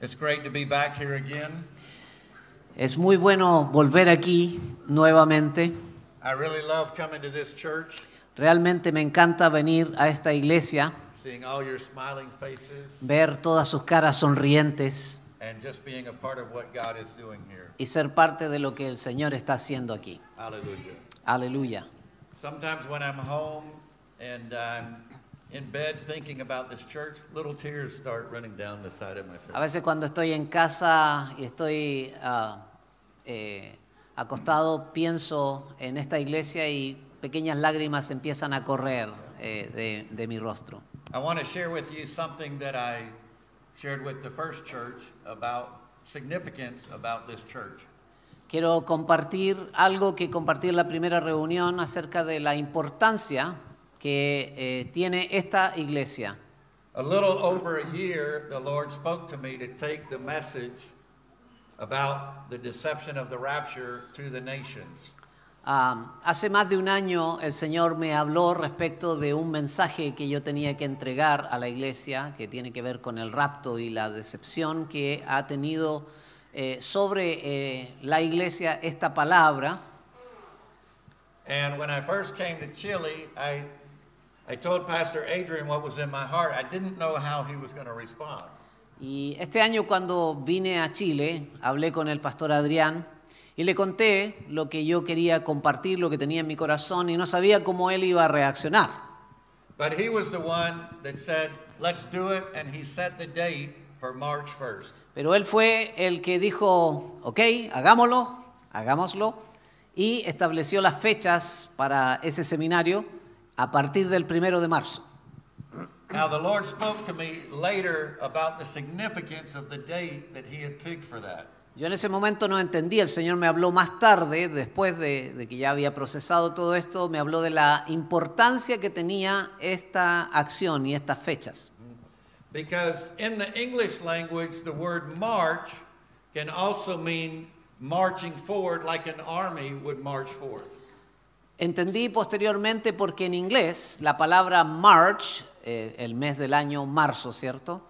It's great to be back here again. Es muy bueno volver aquí nuevamente. I really love coming to this church, Realmente me encanta venir a esta iglesia, seeing all your smiling faces, ver todas sus caras sonrientes and just being a part of what God is doing here. y ser parte de lo que el Señor está haciendo aquí. Hallelujah. Aleluya. Sometimes when I'm home and I'm in bed thinking about this church, little tears start running down the side of my A face. veces cuando estoy en casa y estoy ah, eh, acostado, pienso en esta iglesia y pequeñas lágrimas empiezan a correr eh, de, de mi rostro. I want to share with you something that I shared with the first church about significance about this church. Quiero compartir algo que compartí en la primera reunión acerca de la importancia que eh, tiene esta iglesia. A little over a year, the Lord spoke to me to take the message about the deception of the rapture to the nations. Hace más de un año el Señor me habló respecto de un mensaje que yo tenía que entregar a la iglesia que tiene que ver con el rapto y la decepción que ha tenido eh, sobre eh, la iglesia esta palabra. And when I first came to Chile, I, I told Pastor Adrian what was in my heart. I didn't know how he was going to respond. Y este año cuando vine a Chile, hablé con el pastor Adrián y le conté lo que yo quería compartir, lo que tenía en mi corazón y no sabía cómo él iba a reaccionar. But he was the one that said, let's do it, and he set the date for March 1st. Pero él fue el que dijo, ok, hagámoslo, hagámoslo, y estableció las fechas para ese seminario a partir del primero de marzo. Now, the Lord spoke to me later about the significance of the date that he had picked for that. Yo en ese momento no entendí, el Señor me habló más tarde, después de, de que ya había procesado todo esto, me habló de la importancia que tenía esta acción y estas fechas. Because in the English language, the word march can also mean marching forward like an army would march forth. Entendí posteriormente porque en inglés la palabra March, eh, el mes del año marzo, ¿cierto?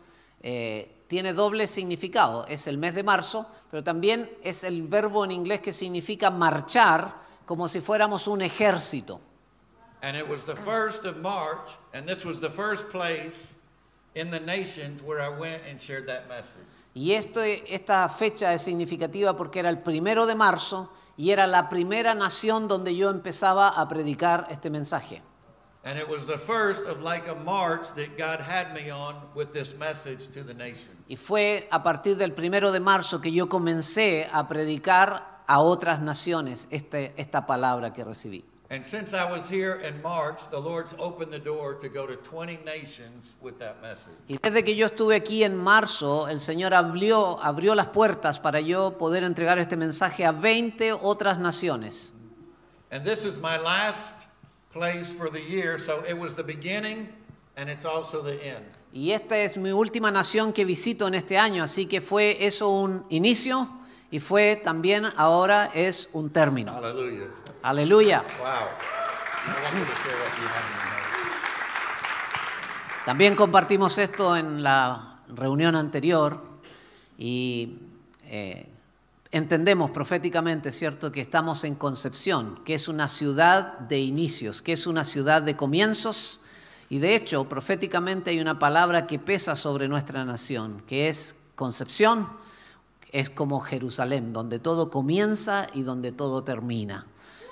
Eh, tiene doble significado. Es el mes de marzo, pero también es el verbo en inglés que significa marchar como si fuéramos un ejército. And it was the first of March, and this was the first place in the nations where I went and shared that message. Y esto, esta fecha es significativa porque era el primero de marzo y era la primera nación donde yo empezaba a predicar este mensaje. And it was the first of like a march that God had me on with this message to the nations. Y fue a partir del primero de marzo que yo comencé a predicar a otras naciones este, esta palabra que recibí. And since I was here in March, the Lord's opened the door to go to 20 nations with that message. Y desde que yo estuve aquí en marzo, el Señor abrió, abrió las puertas para yo poder entregar este mensaje a 20 otras naciones. And this is my last place for the year, so it was the beginning and it's also the end. Y esta es mi última nación que visito en este año, así que fue eso un inicio y fue también ahora es un término. Aleluya. También compartimos esto en la reunión anterior y eh, entendemos proféticamente, ¿cierto?, que estamos en Concepción, que es una ciudad de inicios, que es una ciudad de comienzos. Y de hecho, proféticamente hay una palabra que pesa sobre nuestra nación, que es Concepción, es como Jerusalén, donde todo comienza y donde todo termina.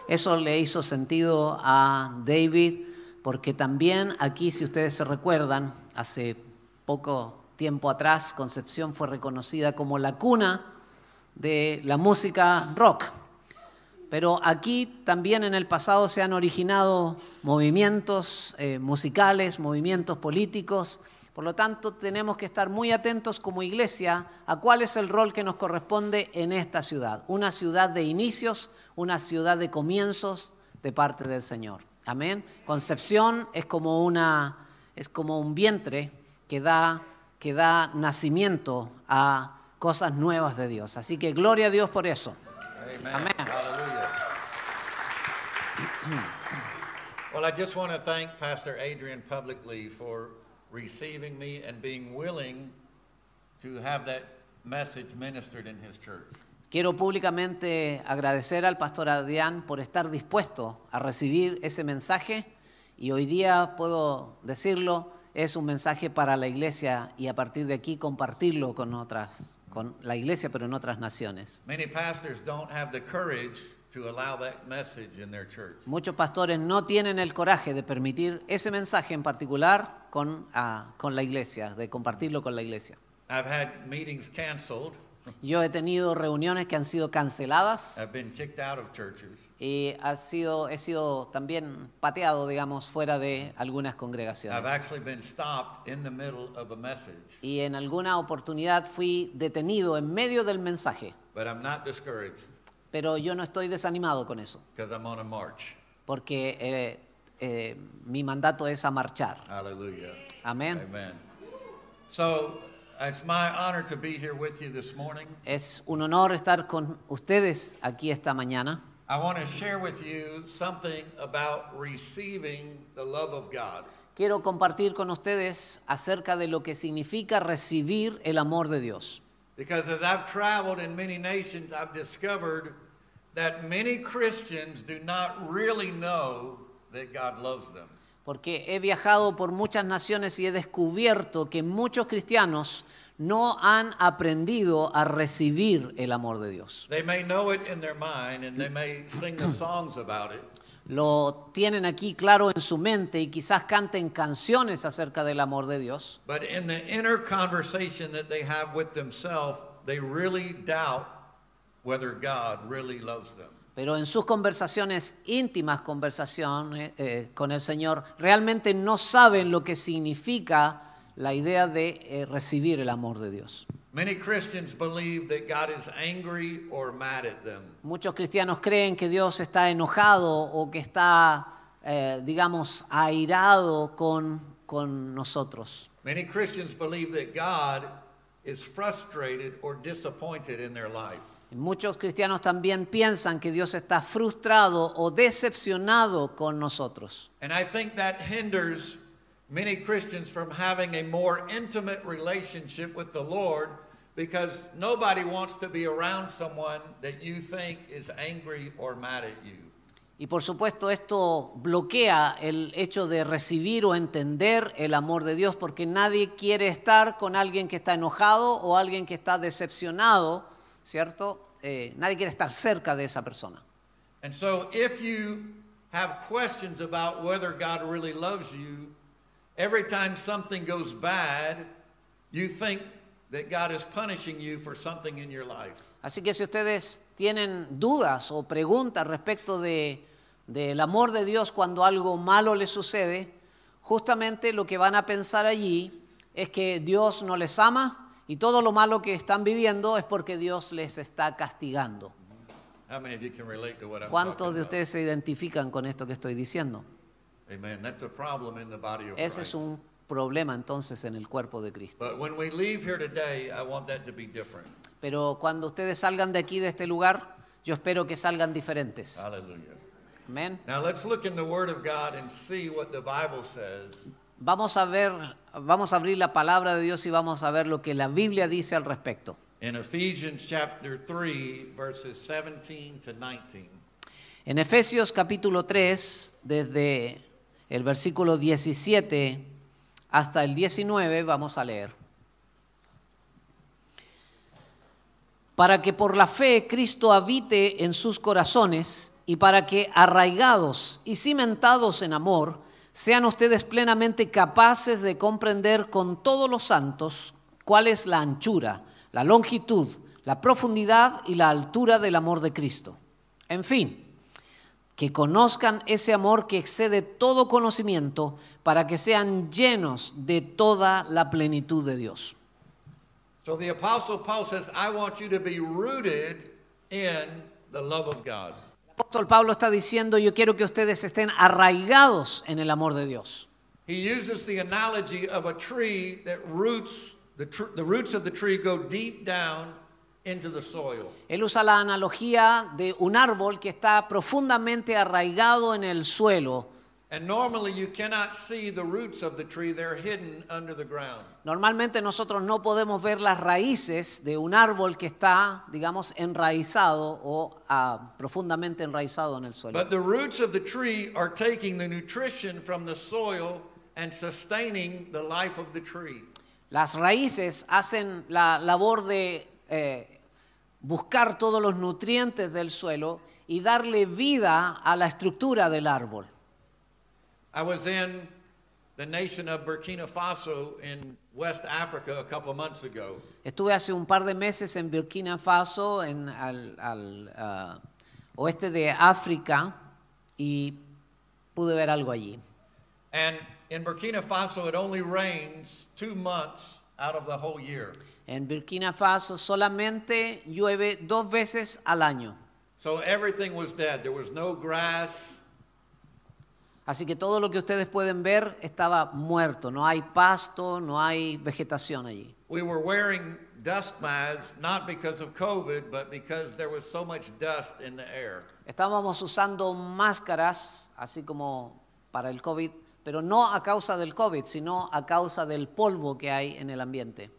Eso le hizo sentido a David, porque también aquí, si ustedes se recuerdan, hace poco tiempo atrás, Concepción fue reconocida como la cuna de la música rock. Pero aquí también en el pasado se han originado movimientos eh, musicales, movimientos políticos. Por lo tanto, tenemos que estar muy atentos como iglesia a cuál es el rol que nos corresponde en esta ciudad. Una ciudad de inicios, una ciudad de comienzos de parte del Señor. Amén. Concepción es como, una, es como un vientre que da, que da nacimiento a cosas nuevas de Dios. Así que gloria a Dios por eso. Hallelujah. well, I just want to thank Pastor Adrian publicly for receiving me and being willing to have that message ministered in his church. Quiero públicamente agradecer al pastor Adrián por estar dispuesto a recibir ese mensaje y hoy día puedo decirlo, es un mensaje para la iglesia y a partir de aquí compartirlo con otras, con la iglesia pero en otras naciones. Many pastors don't have the courage to allow that message in their church. Muchos pastores no tienen el coraje de permitir ese mensaje en particular con, ah, con la iglesia, de compartirlo con la iglesia. I've had meetings canceled. Yo he tenido reuniones que han sido canceladas I've been kicked out of churches. y ha sido, he sido también pateado, digamos, fuera de algunas I've congregaciones. actually been stopped in the middle of a message, Y en alguna oportunidad fui detenido en medio del mensaje, but I'm not discouraged pero yo no estoy desanimado con eso, because I'm on a march. porque eh, eh, mi mandato es a marchar. Amén. Amen. So it's my honor to be here with you this morning. Es un honor estar con ustedes aquí esta mañana. I want to share with you something about receiving the love of God. Quiero compartir con ustedes acerca de lo que significa recibir el amor de Dios. Because as I've traveled in many nations, I've discovered that many Christians do not really know that God loves them. Porque he viajado por muchas naciones y he descubierto que muchos cristianos no han aprendido a recibir el amor de Dios. They may know it in their mind and they may sing the songs about it, Lo tienen aquí claro en su mente y quizás canten canciones acerca del amor de Dios, but in the inner conversation that they have with themselves, they really doubt whether God really loves them. Pero en sus conversaciones íntimas, conversaciones eh, con el Señor, realmente no saben lo que significa la idea de eh, recibir el amor de Dios. Many Christians believe that God is angry or mad at them. Muchos cristianos creen que Dios está enojado o que está, eh, digamos, airado con, con nosotros. Many Christians believe that God is frustrated or disappointed in their life. Muchos cristianos también piensan que Dios está frustrado o decepcionado con nosotros. And I think that hinders many Christians from having a more intimate relationship with the Lord because nobody wants to be around someone that you think is angry or mad at you. Y por supuesto esto bloquea el hecho de recibir o entender el amor de Dios porque nadie quiere estar con alguien que está enojado o alguien que está decepcionado, ¿cierto? Eh, nadie quiere estar cerca de esa persona. And so if you have questions about whether God really loves you, every time something goes bad, you think that God is punishing you for something in your life. Así que si ustedes tienen dudas o preguntas respecto de, del amor de Dios cuando algo malo les sucede, justamente lo que van a pensar allí es que Dios no les ama y todo lo malo que están viviendo es porque Dios les está castigando. ¿Cuántos de ustedes se identifican con esto que estoy diciendo? Ese es un problema entonces en el cuerpo de Cristo. Pero cuando ustedes salgan de aquí, de este lugar, yo espero que salgan diferentes. Amén. Vamos a ver, vamos a abrir la palabra de Dios y vamos a ver lo que la Biblia dice al respecto. in Ephesians chapter 3, verses 17 to 19. En Efesios capítulo 3, desde el versículo 17 hasta el 19, vamos a leer. Para que por la fe Cristo habite en sus corazones y para que arraigados y cimentados en amor, sean ustedes plenamente capaces de comprender con todos los santos cuál es la anchura, la longitud, la profundidad y la altura del amor de Cristo. En fin, que conozcan ese amor que excede todo conocimiento para que sean llenos de toda la plenitud de Dios. So the Apostle Paul says, I want you to be rooted in the love of God. Apóstol Pablo está diciendo, yo quiero que ustedes estén arraigados en el amor de Dios. He uses the analogy of a tree that roots, the, tr- the roots of the tree go deep down into the soil. Él usa la analogía de un árbol que está profundamente arraigado en el suelo, And normally you cannot see the roots of the tree, they're hidden under the ground. Normalmente nosotros no podemos ver las raíces de un árbol que está, digamos, enraizado o ah, profundamente enraizado en el suelo. But the roots of the tree are taking the nutrition from the soil and sustaining the life of the tree. Las raíces hacen la labor de eh, buscar todos los nutrientes del suelo y darle vida a la estructura del árbol. I was in the nation of Burkina Faso in West Africa a couple of months ago. Estuve hace un par de meses en Burkina Faso, en al, al, ah, oeste de África, y pude ver algo allí. And in Burkina Faso, it only rains two months out of the whole year. En Burkina Faso solamente llueve dos veces al año. So everything was dead. There was no grass, Así que todo lo que ustedes pueden ver estaba muerto. No hay pasto, no hay vegetación allí. We were wearing dust masks not because of COVID, but because there was so much dust in the air. Estábamos usando máscaras, así como para el COVID, pero no a causa del COVID, sino a causa del polvo que hay en el ambiente.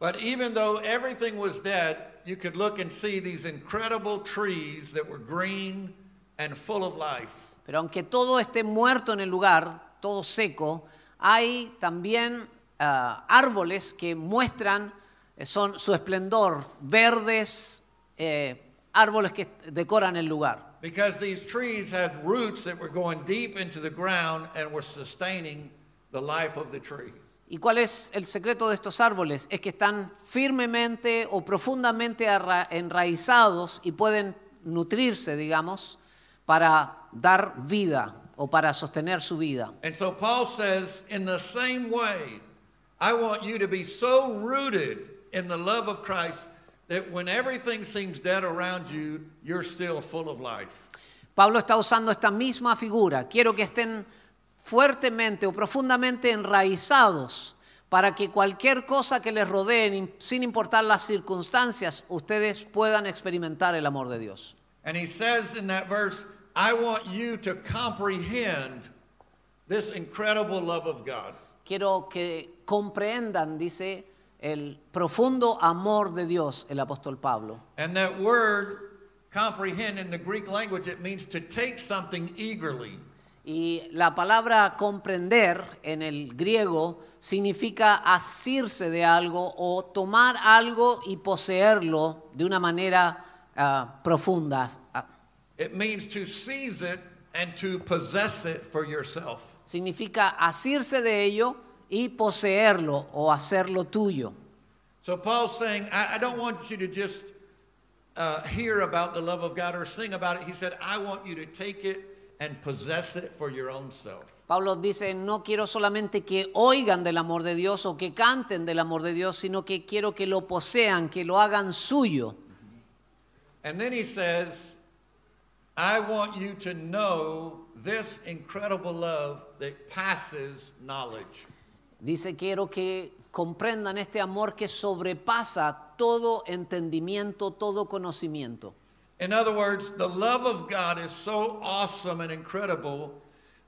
But even though everything was dead, you could look and see these incredible trees that were green and full of life. Pero aunque todo esté muerto en el lugar, todo seco, hay también ah, árboles que muestran eh, son su esplendor, verdes, eh, árboles que decoran el lugar. Because these trees had roots that were going deep into the ground and were sustaining the life of the tree. ¿Y cuál es el secreto de estos árboles? Es que están firmemente o profundamente enraizados y pueden nutrirse, digamos, para dar vida o para sostener su vida. And so Paul says, in the same way, I want you to be so rooted in the love of Christ that when everything seems dead around you, you're still full of life. Pablo está usando esta misma figura. Quiero que estén fuertemente o profundamente enraizados para que cualquier cosa que les rodee, in- sin importar las circunstancias, ustedes puedan experimentar el amor de Dios. And he says in that verse, I want you to comprehend this incredible love of God. Quiero que comprendan, dice, el profundo amor de Dios, el apóstol Pablo. And that word, comprehend, in the Greek language, it means to take something eagerly. Y la palabra comprender en el griego significa asirse de algo o tomar algo y poseerlo de una manera ah, profunda. It means to seize it and to possess it for yourself. significa asirse de ello y poseerlo o hacerlo tuyo. So Paul's saying, I, I don't want you to just uh, hear about the love of God or sing about it. He said, I want you to take it and possess it for your own self. Pablo dice, no quiero solamente que oigan del amor de Dios o que canten del amor de Dios, sino que quiero que lo posean, que lo hagan suyo. And then he says, I want you to know this incredible love that passes knowledge. Dice, quiero que comprendan este amor que sobrepasa todo entendimiento, todo conocimiento. In other words, the love of God is so awesome and incredible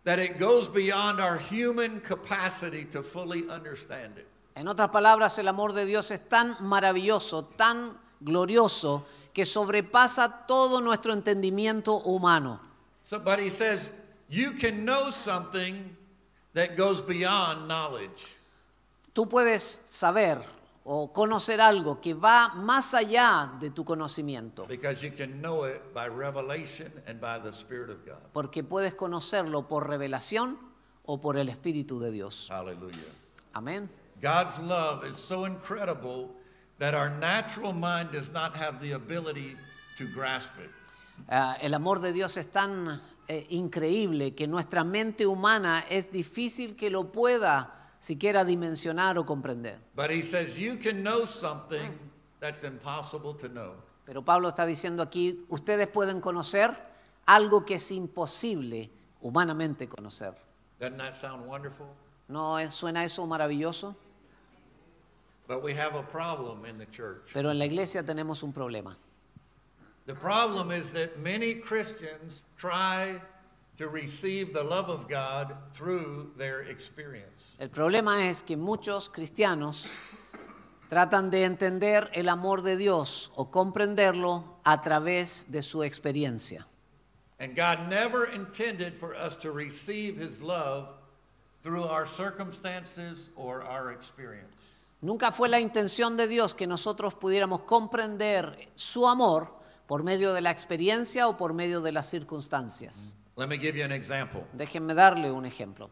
that it goes beyond our human capacity to fully understand it. En otras palabras, el amor de Dios es tan maravilloso, tan glorioso, que sobrepasa todo nuestro entendimiento humano. So, but he says, you can know something that goes beyond knowledge. Tú puedes saber o conocer algo que va más allá de tu conocimiento, Because you can know it by revelation and by the Spirit of God. porque puedes conocerlo por revelación o por el Espíritu de Dios. Hallelujah. Amén. God's love is so incredible that our natural mind does not have the ability to grasp it. Ah, el amor de Dios es tan eh, increíble que nuestra mente humana es difícil que lo pueda siquiera dimensionar o comprender. But he says you can know something that's impossible to know. Pero Pablo está diciendo aquí, ustedes pueden conocer algo que es imposible humanamente conocer. Doesn't that sound wonderful? ¿No es- suena eso maravilloso? But we have a problem in the church. Pero en la iglesia tenemos un problema. The problem is that many Christians try to receive the love of God through their experience. El problema es que muchos cristianos tratan de entender el amor de Dios o comprenderlo a través de su experiencia. And God never intended for us to receive His love through our circumstances or our experience. Nunca fue la intención de Dios que nosotros pudiéramos comprender su amor por medio de la experiencia o por medio de las circunstancias. Let me give you an example. Déjenme darle un ejemplo.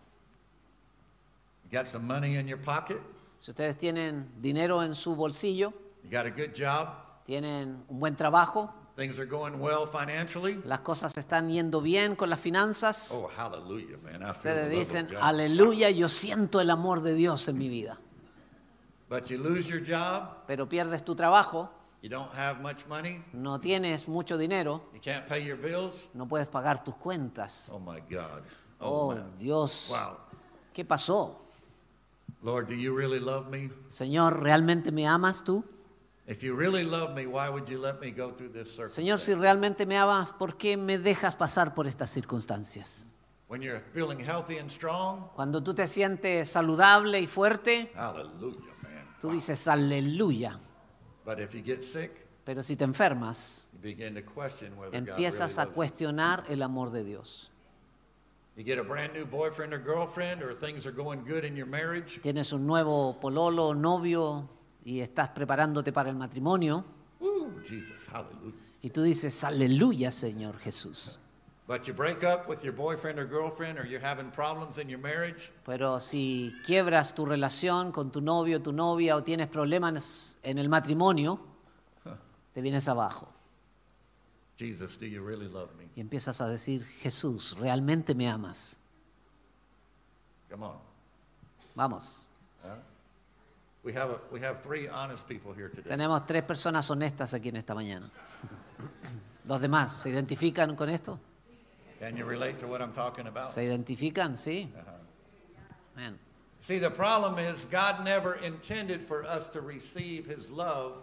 You got some money in your pocket, Si ustedes tienen dinero en su bolsillo, you got a good job, tienen un buen trabajo, things are going well financially. las cosas están yendo bien con las finanzas, Oh, hallelujah, man. I feel the ustedes dicen, aleluya, yo siento el amor de Dios en mi vida. But you lose your job, Pero pierdes tu trabajo, you don't have much money, no tienes mucho dinero, you can't pay your bills. no puedes pagar tus cuentas. Oh my God. Oh, Oh, man. Dios, Wow. ¿qué pasó? Lord, do you really love me? Señor, ¿realmente me amas tú? If you really love me, why would you let me go through this Señor, si realmente me amas, ¿por qué me dejas pasar por estas circunstancias? When you're feeling healthy and strong, Cuando tú te sientes saludable y fuerte, hallelujah. Tú dices aleluya. But if you get sick, Pero si te enfermas, you begin to question whether God really empiezas a cuestionar el amor de Dios. You get a brand new boyfriend or girlfriend, or things are going good in your marriage. Tienes un nuevo pololo, novio, y estás preparándote para el matrimonio, Woo, Jesus, y tú dices aleluya, Señor Jesús. But you break up with your boyfriend or girlfriend, or you're having problems in your marriage, Pero si quiebras tu relación con tu novio, tu novia, o tienes problemas en el matrimonio, te vienes abajo Jesus, do you really love me? y empiezas a decir, Jesús, ¿realmente me amas? Come on. Vamos. Huh? We have, a, we have three honest people here today. Tenemos tres personas honestas aquí en esta mañana. Los demás, ¿se identifican con esto? Can you relate to what I'm talking about? ¿Se identifican? Sí. Uh-huh. Amén. See, the problem is God never intended for us to receive His love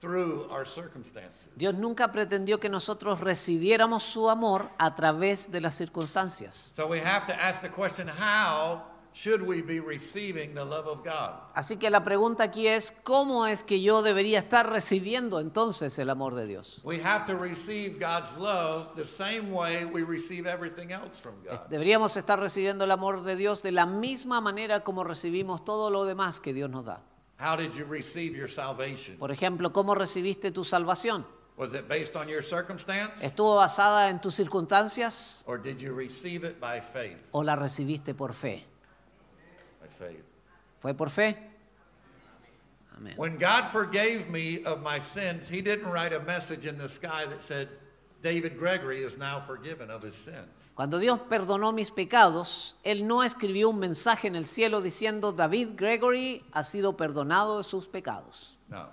through our circumstances. Dios nunca pretendió que nosotros recibiéramos su amor a través de las circunstancias. So we have to ask the question how should we be receiving the love of God? Así que la pregunta aquí es, ¿cómo es que yo debería estar recibiendo entonces el amor de Dios? We have to receive God's love the same way we receive everything else from God. Deberíamos estar recibiendo el amor de Dios de la misma manera como recibimos todo lo demás que Dios nos da. How did you receive your salvation? Por ejemplo, ¿cómo recibiste tu salvación? Was it based on your circumstance? ¿Estuvo basada en tus circunstancias Or did you receive it by faith? o la recibiste por fe? By faith. ¿Fue por fe? Amén. When God forgave me of my sins, He didn't write a message in the sky that said, David Gregory is now forgiven of his sins. Cuando Dios perdonó mis pecados, Él no escribió un mensaje en el cielo diciendo, David Gregory ha sido perdonado de sus pecados. No.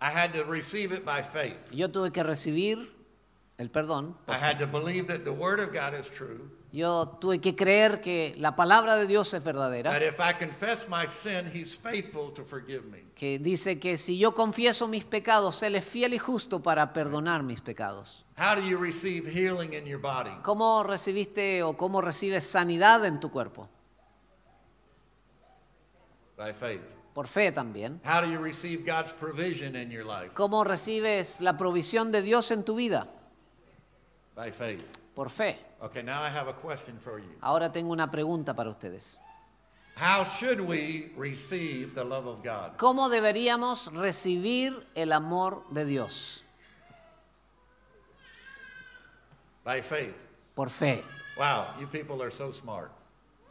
I had to receive it by faith. Yo tuve que recibir el perdón. I had to believe that the Word of God is true. Yo tuve que creer que la palabra de Dios es verdadera, That if I confess my sin, He's faithful to forgive me. que dice que si yo confieso mis pecados, Él es fiel y justo para perdonar mis pecados. How do you receive healing in your body? ¿Cómo recibiste o cómo recibes sanidad en tu cuerpo? By faith. Por fe también. How do you receive God's provision in your life? ¿Cómo recibes la provisión de Dios en tu vida? By faith. Por fe. Okay, now I have a question for you. Ahora tengo una pregunta para ustedes. How should we receive the love of God? ¿Cómo deberíamos recibir el amor de Dios? By faith. Por fe. Wow, you people are so smart.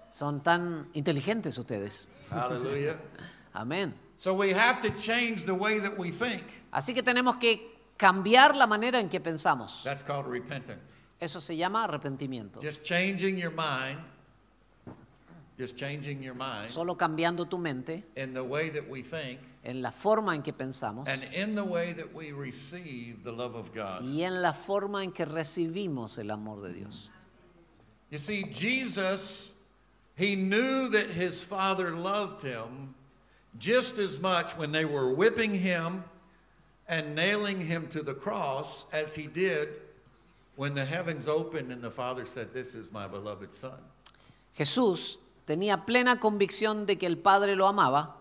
Son tan inteligentes ustedes. Hallelujah. Amén. So we have to change the way that we think. Así que tenemos que cambiar la manera en que pensamos. That's called repentance. Eso se llama arrepentimiento. Just changing your mind, just changing your mind Solo cambiando tu mente in the way that we think en la forma en que pensamos and in the way that we receive the love of God. y en la forma en que recibimos el amor de Dios. You see, Jesus, he knew that his Father loved him just as much when they were whipping him and nailing him to the cross as he did when the heavens opened and the Father said, This is my beloved Son. Jesús tenía plena convicción de que el Padre lo amaba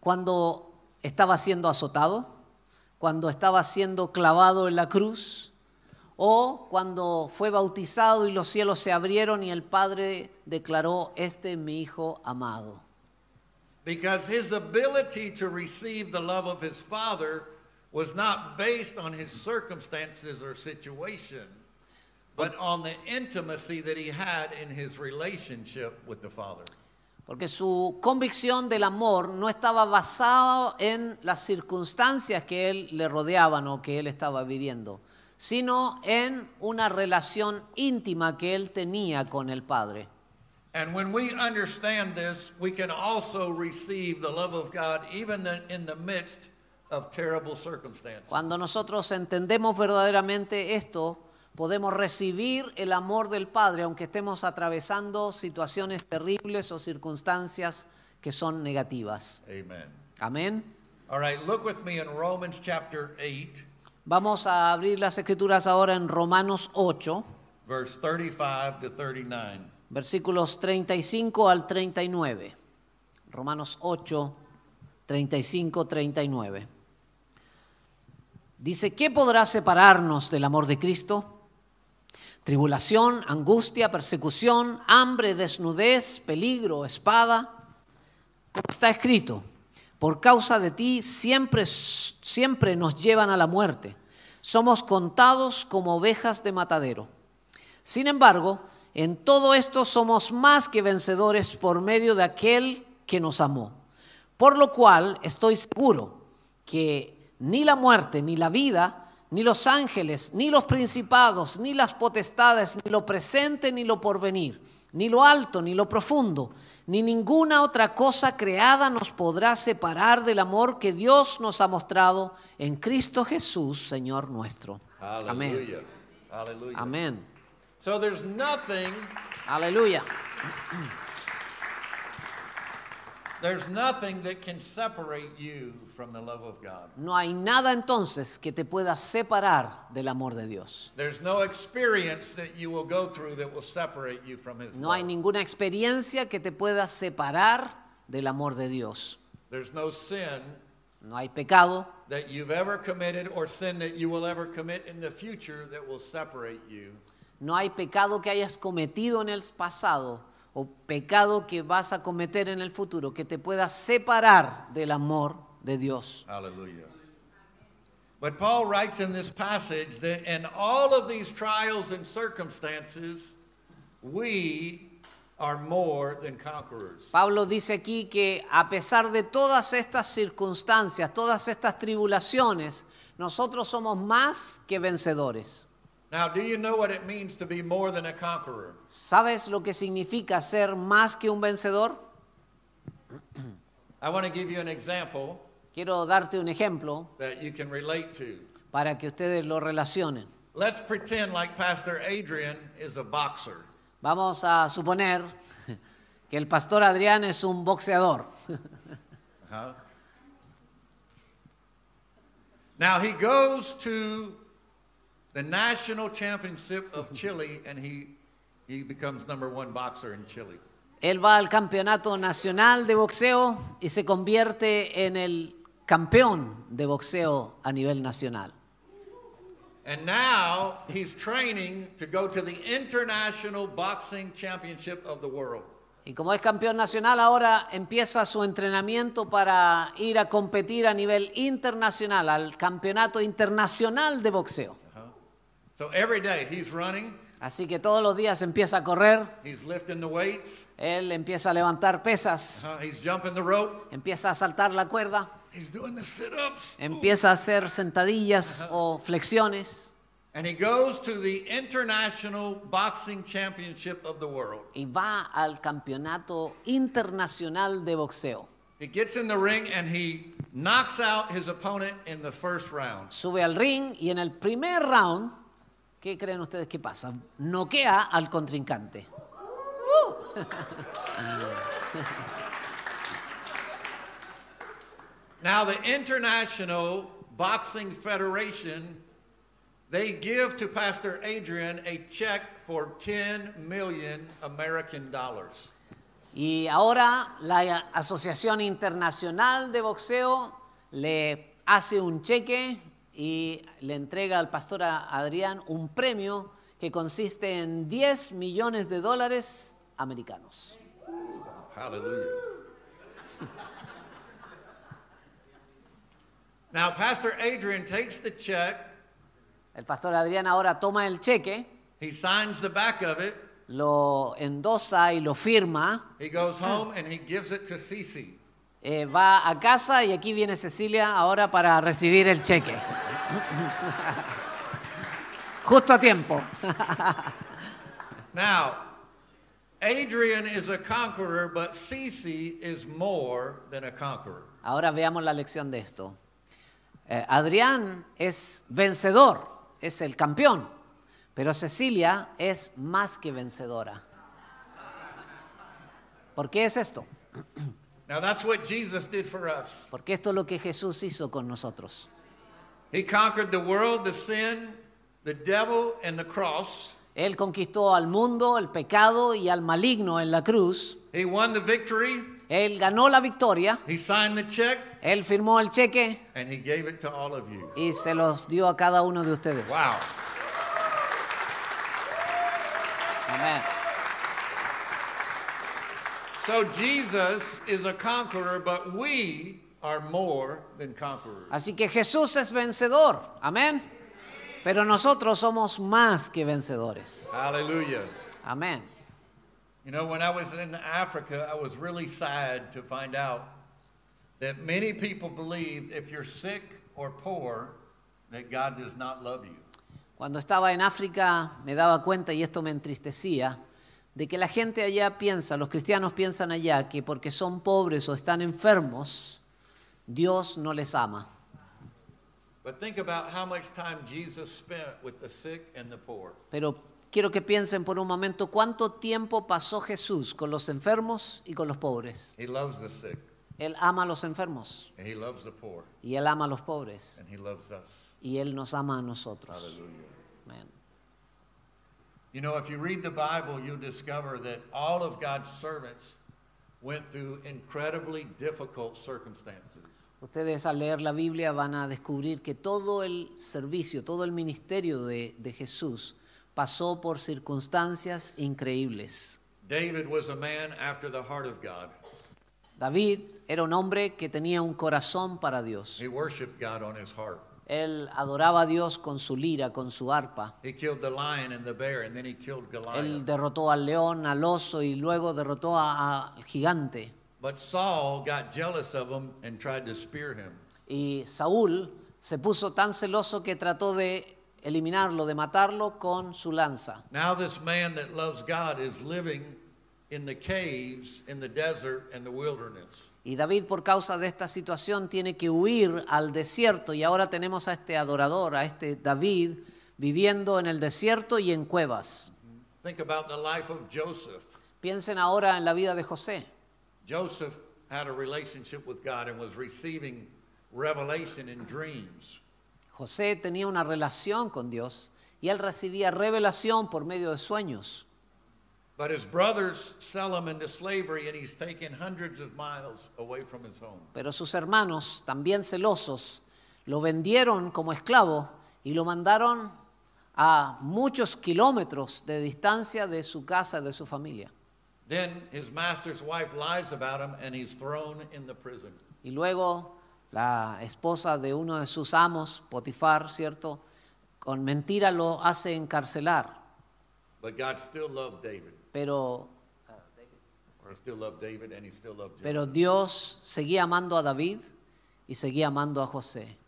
cuando estaba siendo azotado, cuando estaba siendo clavado en la cruz o cuando fue bautizado y los cielos se abrieron y el Padre declaró, este es mi Hijo amado. Because his ability to receive the love of his Father was not based on his circumstances or situation, but on the intimacy that he had in his relationship with the Father. Porque su convicción del amor no estaba basado en las circunstancias que él le rodeaban o que él estaba viviendo, sino en una relación íntima que él tenía con el Padre. And when we understand this, we can also receive the love of God even in the midst of terrible circumstances. Cuando nosotros entendemos verdaderamente esto, podemos recibir el amor del Padre aunque estemos atravesando situaciones terribles o circunstancias que son negativas. Amen. Amén. All right, look with me in Romans chapter 8, Vamos a abrir las escrituras ahora en Romanos 8, verse 35 to 39. versículos 35 al 39. Romanos 8, 35, 39. Dice, ¿qué podrá separarnos del amor de Cristo? Tribulación, angustia, persecución, hambre, desnudez, peligro, espada. Está escrito, por causa de ti siempre, siempre nos llevan a la muerte. Somos contados como ovejas de matadero. Sin embargo, en todo esto somos más que vencedores por medio de aquel que nos amó. Por lo cual estoy seguro que ni la muerte, ni la vida, ni los ángeles, ni los principados, ni las potestades, ni lo presente, ni lo porvenir, ni lo alto, ni lo profundo, ni ninguna otra cosa creada nos podrá separar del amor que Dios nos ha mostrado en Cristo Jesús, Señor nuestro. Amén. Amén. So there's nothing, Aleluya. There's nothing that can separate you from the love of God. No hay nada entonces que te pueda separar del amor de Dios. There's no experience that you will go through that will separate you from His No hay love. ninguna experiencia que te pueda separar del amor de Dios. There's no sin No hay pecado that you've ever committed or sin that you will ever commit in the future that will separate you No hay pecado que hayas cometido en el pasado o pecado que vas a cometer en el futuro que te pueda separar del amor de Dios. Hallelujah. But Paul writes in this passage that in all of these trials and circumstances, we are more than conquerors. Pablo dice aquí que a pesar de todas estas circunstancias, todas estas tribulaciones, nosotros somos más que vencedores. Now, do you know what it means to be more than a conqueror? ¿Sabes lo que significa ser más que un vencedor? I want to give you an example Quiero darte un ejemplo that you can relate to. para que ustedes lo relacionen. Let's pretend like Pastor Adrian is a boxer. Vamos a suponer que el pastor Adrián es un boxeador. Uh-huh. Now he goes to the national championship of Chile and he, he becomes number one boxer in Chile. Él va al campeonato nacional de boxeo y se convierte en el campeón de boxeo a nivel nacional. And now he's training to go to the International Boxing Championship of the World. Y como es campeón nacional, ahora empieza su entrenamiento para ir a competir a nivel internacional, al campeonato internacional de boxeo. So every day he's running, Así que todos los días empieza a correr, he's lifting the weights, él empieza a levantar pesas, uh-huh, he's jumping the rope, empieza a saltar la cuerda, he's doing the sit-ups. empieza a hacer sentadillas o flexiones. And he goes to the International Boxing Championship of the World. y va al campeonato internacional de boxeo. He gets in the ring and he knocks out his opponent in the first round. Sube al ring y en el primer round, ¿qué creen ustedes que pasa? Noquea al contrincante. Now, the International Boxing Federation, they give to Pastor Adrian a check for 10 million American dollars. Y ahora la Asociación Internacional de Boxeo le hace un cheque y le entrega al pastor Adrián un premio que consiste en 10 millones de dólares americanos. Hallelujah. now, Pastor Adrian takes the check, El pastor Adrián ahora toma el cheque, he signs the back of it, lo endosa y lo firma, he goes home, and he gives it to Cece. Eh, va a casa y aquí viene Cecilia ahora para recibir el cheque. Justo a tiempo. Now, Adrian is a conqueror, but Cece is more than a conqueror. Ahora veamos la lección de esto. Eh, Adrián es vencedor, es el campeón, pero Cecilia es más que vencedora. ¿Por qué es esto? Now, that's what Jesus did for us. Porque esto es lo que Jesús hizo con nosotros. He conquered the world, the sin, the devil, and the cross. Él conquistó al mundo, el pecado y al maligno en la cruz. He won the victory. Él ganó la victoria, He signed the check, él firmó el cheque and he gave it to all of you. y se los dio a cada uno de ustedes. Wow. Amén. So Jesus is a conqueror, but we are more than conquerors. Así que Jesús es vencedor. Amén. Pero nosotros somos más que vencedores. Hallelujah. Amén. You know, when I was in Africa, I was really sad to find out that many people believe if you're sick or poor, that God does not love you. Cuando estaba en África me daba cuenta, y esto me entristecía, de que la gente allá piensa, los cristianos piensan allá, que porque son pobres o están enfermos, Dios no les ama. Pero quiero que piensen por un momento cuánto tiempo pasó Jesús con los enfermos y con los pobres. He loves the sick, Él ama a los enfermos and he loves the poor, y Él ama a los pobres and he loves us. y Él nos ama a nosotros. Hallelujah. You know, if you read the Bible, you'll discover that all of God's servants went through incredibly difficult circumstances. Ustedes al leer la Biblia van a descubrir que todo el servicio, todo el ministerio de, de Jesús pasó por circunstancias increíbles. David was a man after the heart of God. David era un hombre que tenía un corazón para Dios. He worshiped God on his heart. Él adoraba a Dios con su lira, con su arpa. He killed the lion and the bear, and then he killed Él derrotó al león, al oso y luego derrotó al gigante. But Saul got jealous of him and tried to spear him. Y Saúl se puso tan celoso que trató de eliminarlo, de matarlo con su lanza. Now, this man that loves God is living in the caves, in the desert, and the wilderness. Y David por causa de esta situación tiene que huir al desierto y ahora tenemos a este adorador, a este David, viviendo en el desierto y en cuevas. Think about the life of Joseph. Piensen ahora en la vida de José. Joseph had a relationship with God and was receiving revelation in dreams. José tenía una relación con Dios y él recibía revelación por medio de sueños. But his brothers sell him into slavery, and he's taken hundreds of miles away from his home. Pero sus hermanos, también celosos, lo vendieron como esclavo y lo mandaron a muchos kilómetros de distancia de su casa, de su familia. Then his master's wife lies about him, and he's thrown in the prison. Y luego la esposa de uno de sus amos, Potifar, ¿cierto? Con mentira lo hace encarcelar. But God still loved David, Pero, Dios seguía amando a David y seguía amando a José.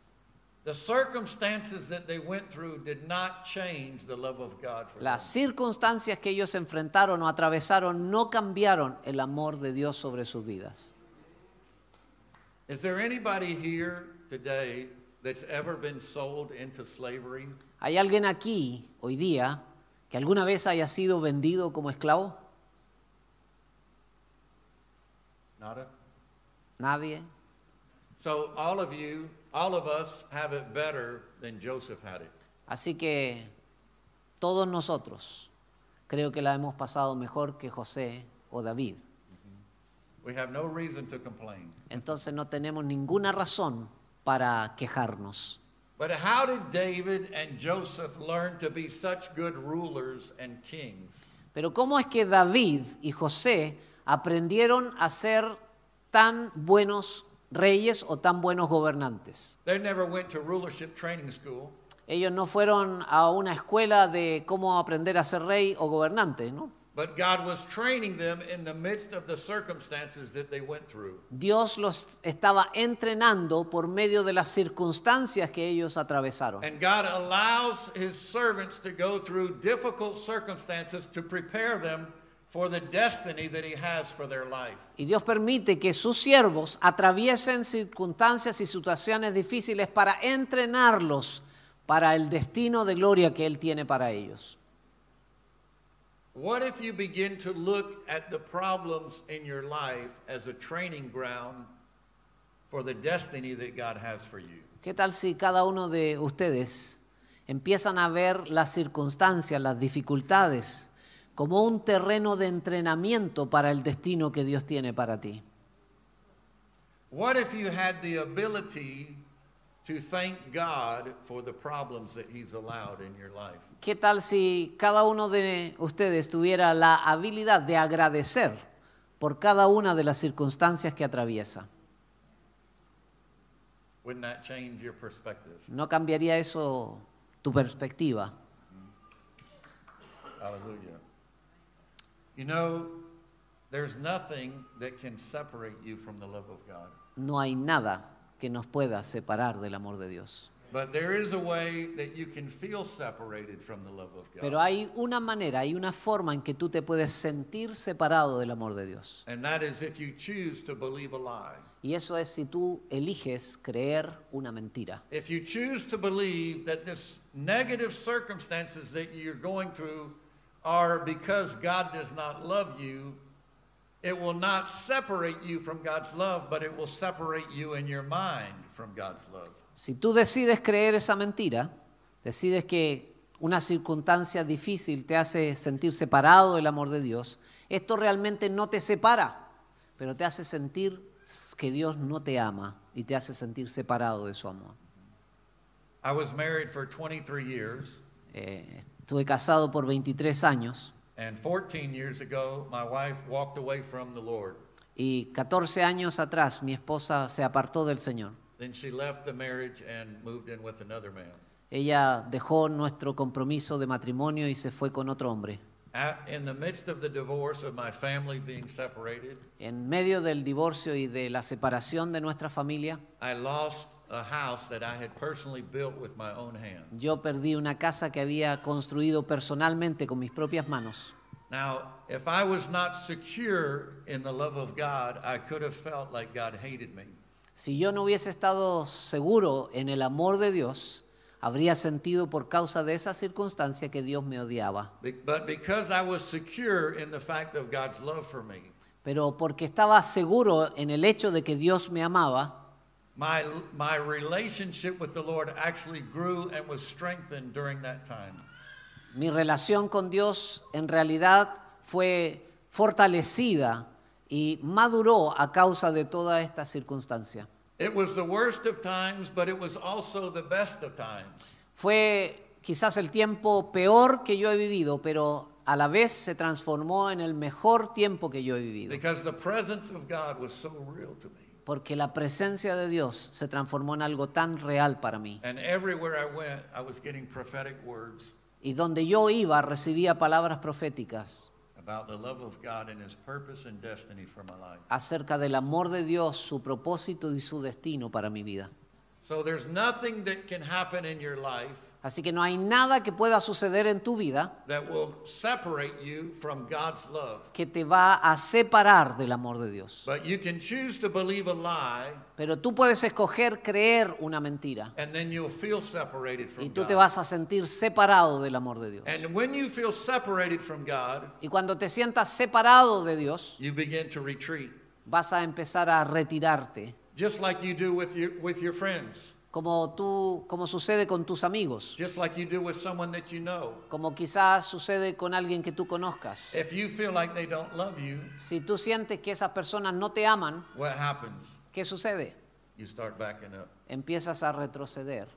The circumstances that they went through did not change the love of God for them. Las circunstancias que ellos enfrentaron o atravesaron no cambiaron el amor de Dios sobre sus vidas. Is there anybody here today that's ever been sold into slavery? ¿Hay alguien aquí hoy día que alguna vez haya sido vendido como esclavo? Nada. Nadie. So all of you, all of us have it better than Joseph had it. Así que todos nosotros creo que la hemos pasado mejor que José o David. We have no reason to complain. Entonces no tenemos ninguna razón para quejarnos. But how did David and Joseph learn to be such good rulers and kings? Pero ¿cómo es que David y José aprendieron a ser tan buenos reyes o tan buenos gobernantes? They never went to rulership training school. Ellos no fueron a una escuela de cómo aprender a ser rey o gobernante, ¿no? But God was training them in the midst of the circumstances that they went through. Dios los estaba entrenando por medio de las circunstancias que ellos atravesaron. And God allows his servants to go through difficult circumstances to prepare them for the destiny that he has for their life. Y Dios permite que sus siervos atraviesen circunstancias y situaciones difíciles para entrenarlos para el destino de gloria que Él tiene para ellos. What if you begin to look at the problems in your life as a training ground for the destiny that God has for you? ¿Qué tal si cada uno de ustedes empiezan a ver las circunstancias, las dificultades, como un terreno de entrenamiento para el destino que Dios tiene para ti? What if you had the ability to thank God for the problems that He's allowed in your life? ¿Qué tal si cada uno de ustedes tuviera la habilidad de agradecer por cada una de las circunstancias que atraviesa? Wouldn't that change your perspective? ¿No cambiaría eso tu perspectiva? Hallelujah. You know, there's nothing that can separate you from the love of God. No hay nada que nos pueda separar del amor de Dios. Pero hay una manera, hay una forma en que tú te puedes sentir separado del amor de Dios. And that is if you choose to believe a lie. Y eso es si tú eliges creer una mentira. If you choose to believe that this negative circumstances that you're going through are because God does not love you, it will not separate you from God's love, but it will separate you in your mind from God's love. Si tú decides creer esa mentira, decides que una circunstancia difícil te hace sentir separado del amor de Dios, esto realmente no te separa, pero te hace sentir que Dios no te ama y te hace sentir separado de su amor. I was married for 23 years, Eh, estuve casado por 23 años and 14 years ago, my wife walked away from the Lord. y 14 años atrás mi esposa se apartó del Señor. Then she left the marriage and moved in with another man. Ella dejó nuestro compromiso de matrimonio y se fue con otro hombre. In the midst of the divorce of my family being separated, En medio del divorcio y de la separación de nuestra familia, I lost a house that I had personally built with my own hands. yo perdí una casa que había construido personalmente con mis propias manos. Now, if I was not secure in the love of God, I could have felt like God hated me. Si yo no hubiese estado seguro en el amor de Dios, habría sentido por causa de esa circunstancia que Dios me odiaba. But because I was secure in the fact of God's love for me, Pero porque estaba seguro en el hecho de que Dios me amaba, my, my relationship with the Lord actually grew and was strengthened during that time. mi relación con Dios en realidad fue fortalecida y maduró a causa de toda esta circunstancia. It was the worst of times, but it was also the best of times. Fue quizás el tiempo peor que yo he vivido, pero a la vez se transformó en el mejor tiempo que yo he vivido. Because the presence of God was so real to me. Porque la presencia de Dios se transformó en algo tan real para mí. And everywhere I went, I was getting prophetic words Y donde yo iba recibía palabras proféticas about the love of God and His purpose and destiny for my life. acerca del amor de Dios, su propósito y su destino para mi vida. So there's nothing that can happen in your life Así que no hay nada que pueda suceder en tu vida that will separate you from God's love. que te va a separar del amor de Dios. But you can choose to believe a lie, Pero tú puedes escoger creer una mentira and then you'll feel separated y tú te vas a sentir separado del amor de Dios. And when you feel separated from God, Y cuando te sientas separado de Dios, you begin to retreat, vas a empezar a retirarte, just like you do with your, with your friends. Como tú, como sucede con tus amigos, just like you do with someone that you know. como quizás sucede con alguien que tú conozcas. If you feel like they don't love you, Si tú sientes que esas personas no te aman, what happens? ¿qué sucede? You start backing up. Empiezas a retroceder,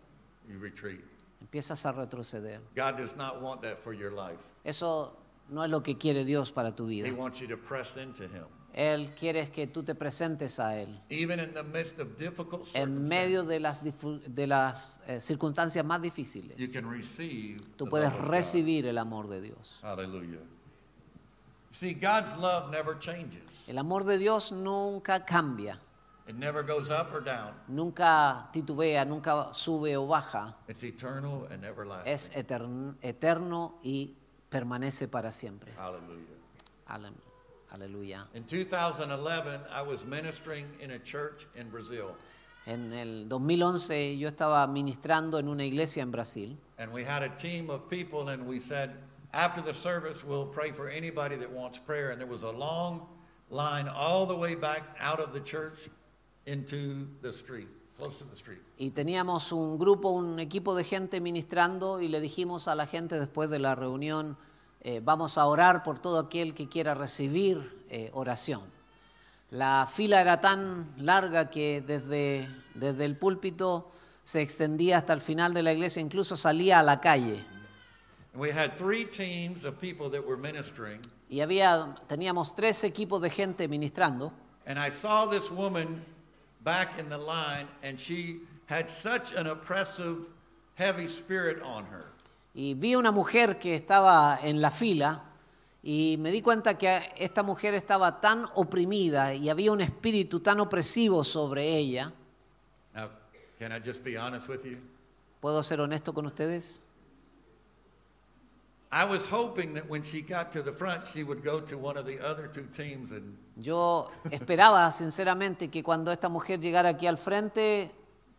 You retreat. empiezas a retroceder. God does not want that for your life. Eso no es lo que quiere Dios para tu vida. He wants you to press into Him. Él quiere que tú te presentes a Él. Even in the midst of difficult En medio de las, de las eh, circunstancias más you difíciles, can receive tú puedes recibir el amor de Dios. Hallelujah. See, God's love never changes. El amor de Dios nunca cambia, It never goes up or down. nunca titubea, nunca sube o baja. It's eternal and everlasting. Es etern- eterno y permanece para siempre. Hallelujah. Ale- Aleluya. In 2011, I was ministering in a church in Brazil, En el 2011 yo estaba ministrando en una iglesia en Brasil and we had a team of people, and we said, after the service, we'll pray for anybody that wants prayer. And there was a long line all the way back out of the church into the street, close to the street. y teníamos un grupo, un equipo de gente ministrando y le dijimos a la gente después de la reunión, eh, vamos a orar por todo aquel que quiera recibir eh, oración. La fila era tan larga que desde, desde el púlpito se extendía hasta el final de la iglesia, incluso salía a la calle. And we had three teams of people that were ministering, Y había, teníamos tres equipos de gente ministrando. and I saw this woman back in the line, and she had such an oppressive, heavy spirit on her. Y vi una mujer que estaba en la fila y me di cuenta que esta mujer estaba tan oprimida y había un espíritu tan opresivo sobre ella. Now, can I just be honest with you? ¿Puedo ser honesto con ustedes? I was hoping that when she got to the front, she would go to one of the other two teams and Yo esperaba sinceramente que cuando esta mujer llegara aquí al frente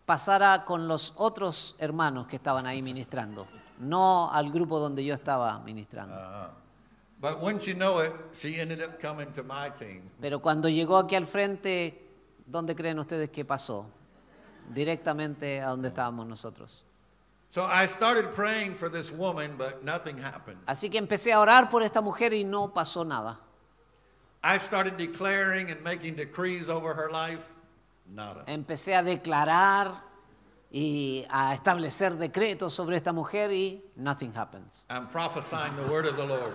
pasara con los otros hermanos que estaban ahí ministrando, no al grupo donde yo estaba ministrando. but wouldn't you know it, she ended up coming to my team. Pero cuando llegó aquí al frente, ¿dónde creen ustedes que pasó? Directamente a donde estábamos nosotros. So I started praying for this woman, but nothing happened. Así que empecé a orar por esta mujer y no pasó nada. I started declaring and making decrees over her life. Nada. Empecé a declarar y a establecer decretos sobre esta mujer y nothing happens. I'm prophesying the word of the Lord.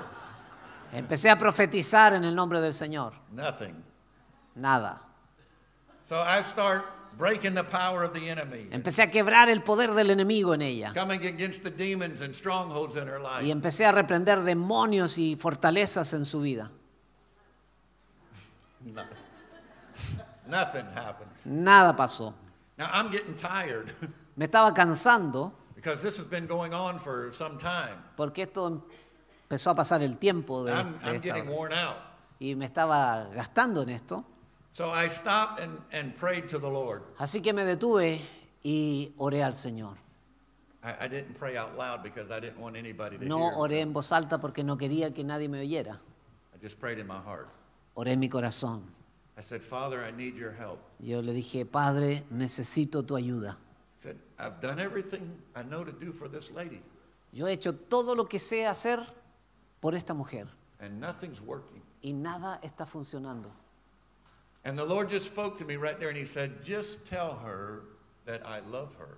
Empecé a profetizar en el nombre del Señor. Nothing. Nada. So I start breaking the power of the enemy, Empecé a quebrar el poder del enemigo en ella. coming against the demons and strongholds in her Y life. empecé a reprender demonios y fortalezas en su vida. No- Nothing happened. Nada pasó. Now I'm getting tired Me estaba cansando because this has been going on for some time. porque esto empezó a pasar el tiempo de, I'm, de I'm esta getting worn out. y me estaba gastando en esto. So I stopped and, and prayed to the Lord. Así que me detuve y oré al Señor. I, I didn't pray out loud because I didn't want anybody to No hear. oré en voz alta porque no quería que nadie me oyera. I just prayed in my heart. Oré en mi corazón. I said, Father, I need your help. Yo le dije, Padre, necesito tu ayuda. I said, I've done everything I know to do for this lady, Yo he hecho todo lo que sé hacer por esta mujer and nothing's working. y nada está funcionando. And the Lord just spoke to me right there, and He said, Just tell her that I love her.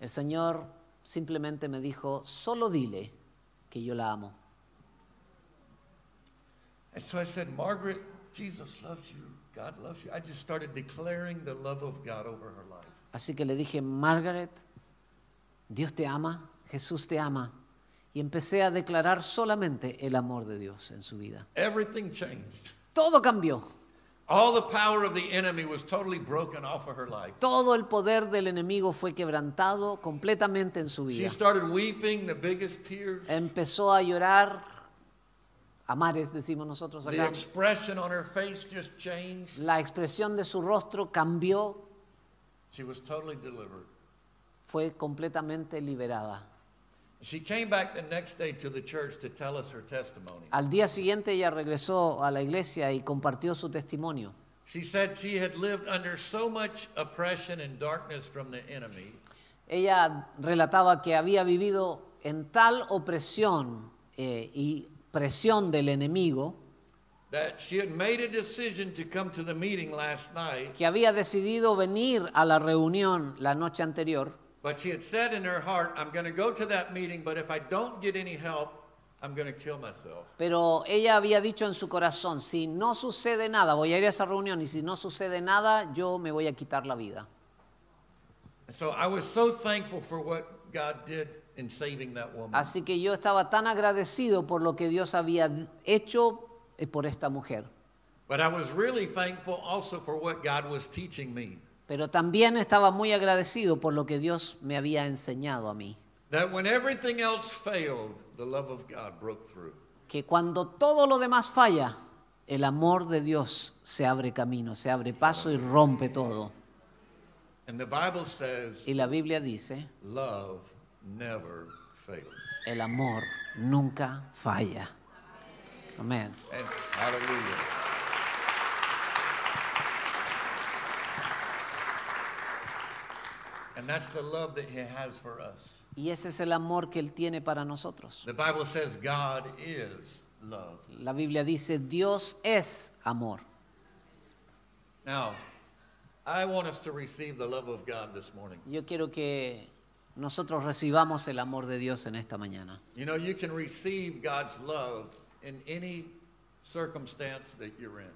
El Señor simplemente me dijo, solo dile que yo la amo. And so I said, Margaret, Jesus loves you. God loves you. I just started declaring the love of God over her life. Así que le dije, Margaret, Dios te ama, Jesús te ama. Y empecé a declarar solamente el amor de Dios en su vida. Everything changed. Todo cambió. All the power of the enemy was totally broken off of her life. Todo el poder del enemigo fue quebrantado completamente en su She vida. started weeping the biggest tears. Empezó a llorar a mares, decimos nosotros The acá. expression on her face just changed. La expresión de su rostro cambió, She was totally delivered. fue completamente liberada. She came back the next day to the church to tell us her testimony. Al día siguiente ella regresó a la iglesia y compartió su testimonio. She said she had lived under so much oppression and darkness from the enemy Ella relataba que había vivido en tal opresión eh, y presión del enemigo that she had made a decision to come to the meeting last night, que había decidido venir a la reunión la noche anterior, but she had said in her heart, I'm going to go to that meeting, but if I don't get any help, I'm going to kill myself. pero ella había dicho en su corazón, si no sucede nada, voy a ir a esa reunión y si no sucede nada, yo me voy a quitar la vida. And so I was so thankful for what God did in saving that woman. Así que yo estaba tan agradecido por lo que Dios había hecho eh, por esta mujer. But I was really thankful also for what God was teaching me. Pero también estaba muy agradecido por lo que Dios me había enseñado a mí. That when everything else failed, the love of God broke through. Que cuando todo lo demás falla, el amor de Dios se abre camino, se abre paso y rompe todo. And the Bible says, Y la Biblia dice, love never fails. el amor nunca falla. Amén. And hallelujah. And that's the love that he has for us. Y ese es el amor que Él tiene para nosotros. The Bible says God is love. La Biblia dice, Dios es amor. Now, I want us to receive the love of God this morning. Yo quiero que nosotros recibamos el amor de Dios en esta mañana. You know, you can receive God's love in any circumstance that you're in.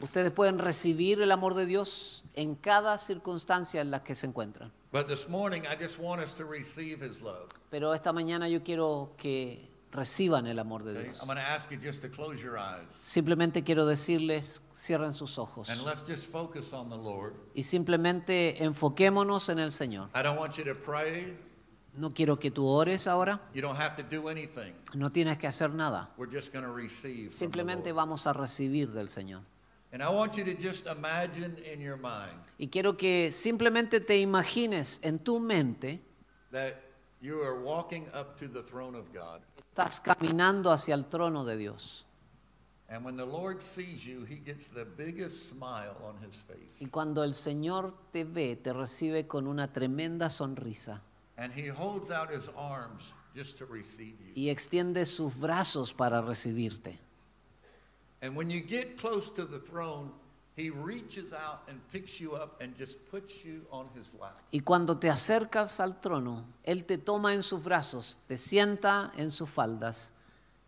Ustedes pueden recibir el amor de Dios en cada circunstancia en la que se encuentran. But this morning, I just want us to receive His love. Pero esta mañana yo quiero que reciban el amor de? Dios. I'm going to ask you just to close your eyes Simplemente quiero decirles, cierren sus ojos and let's just focus on the Lord. y simplemente enfoquémonos en el Señor. I don't want you to pray. No quiero que tú ores ahora, You don't have to do anything. no tienes que hacer nada. We're just going to receive. From the Simplemente vamos a recibir del Señor. And I want you to just imagine in your mind Y quiero que simplemente te imagines en tu mente, estás caminando hacia el trono de Dios. And when the Lord sees you, He gets the biggest smile on His face. Y cuando el Señor te ve, te recibe con una tremenda sonrisa And He holds out His arms just to receive you. y extiende sus brazos para recibirte. And when you get close to the throne, He reaches out and picks you up and just puts you on His lap. Y cuando te acercas al trono, Él te toma en sus brazos, te sienta en sus faldas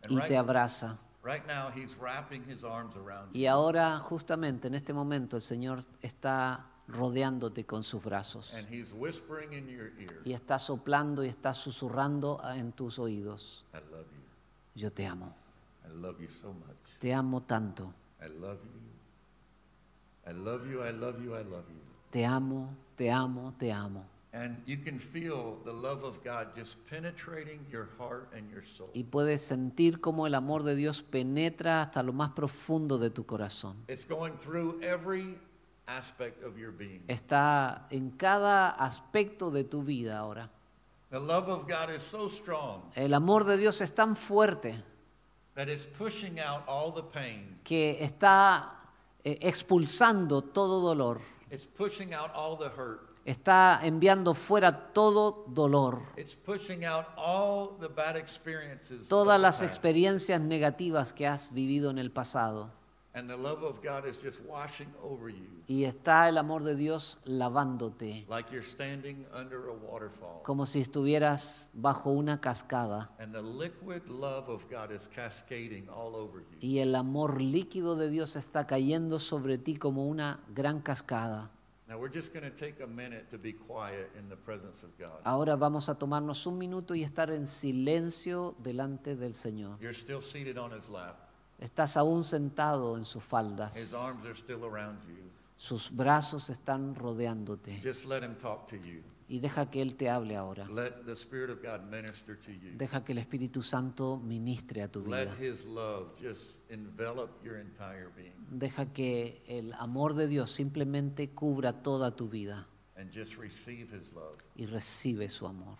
y te abraza. Right now, He's wrapping His arms around you. Y ahora, justamente en este momento, el Señor está rodeándote con sus brazos And He's whispering in your ear, y está soplando y está susurrando en tus oídos. I love you. Yo te amo, I love you so much. te amo tanto, I love you. I love you. I love you. Te amo, te amo, te amo. And you can feel the love of God just penetrating your heart and your soul. Y puedes sentir cómo el amor de Dios penetra hasta lo más profundo de tu corazón. It's going through every aspect of your being. Está en cada aspecto de tu vida ahora. The love of God is so strong El amor de Dios es tan fuerte that it's pushing out all the pain. que está eh, expulsando todo dolor, It's pushing out all the hurt. está enviando fuera todo dolor, It's pushing out all the bad experiences. todas las experiencias negativas que has vivido en el pasado. And the love of God is just washing over you Y está el amor de Dios lavándote, like you're standing under a waterfall. como si estuvieras bajo una cascada. And the liquid love of God is cascading all over you. Y el amor líquido de Dios está cayendo sobre ti como una gran cascada. Now we're just going to take a minute to be quiet in the presence of God. Ahora vamos a tomarnos un minuto y estar en silencio delante del Señor. You're still seated on his lap. Estás aún sentado en sus His faldas. arms are still around you. Sus brazos están rodeándote. Just let him talk to you. Y deja que Él te hable ahora. Let the Spirit of God minister to you. Deja que el Espíritu Santo ministre a tu Let vida. his love just envelop your entire being Deja que el amor de Dios simplemente cubra toda tu vida and just receive his love. y recibe su amor.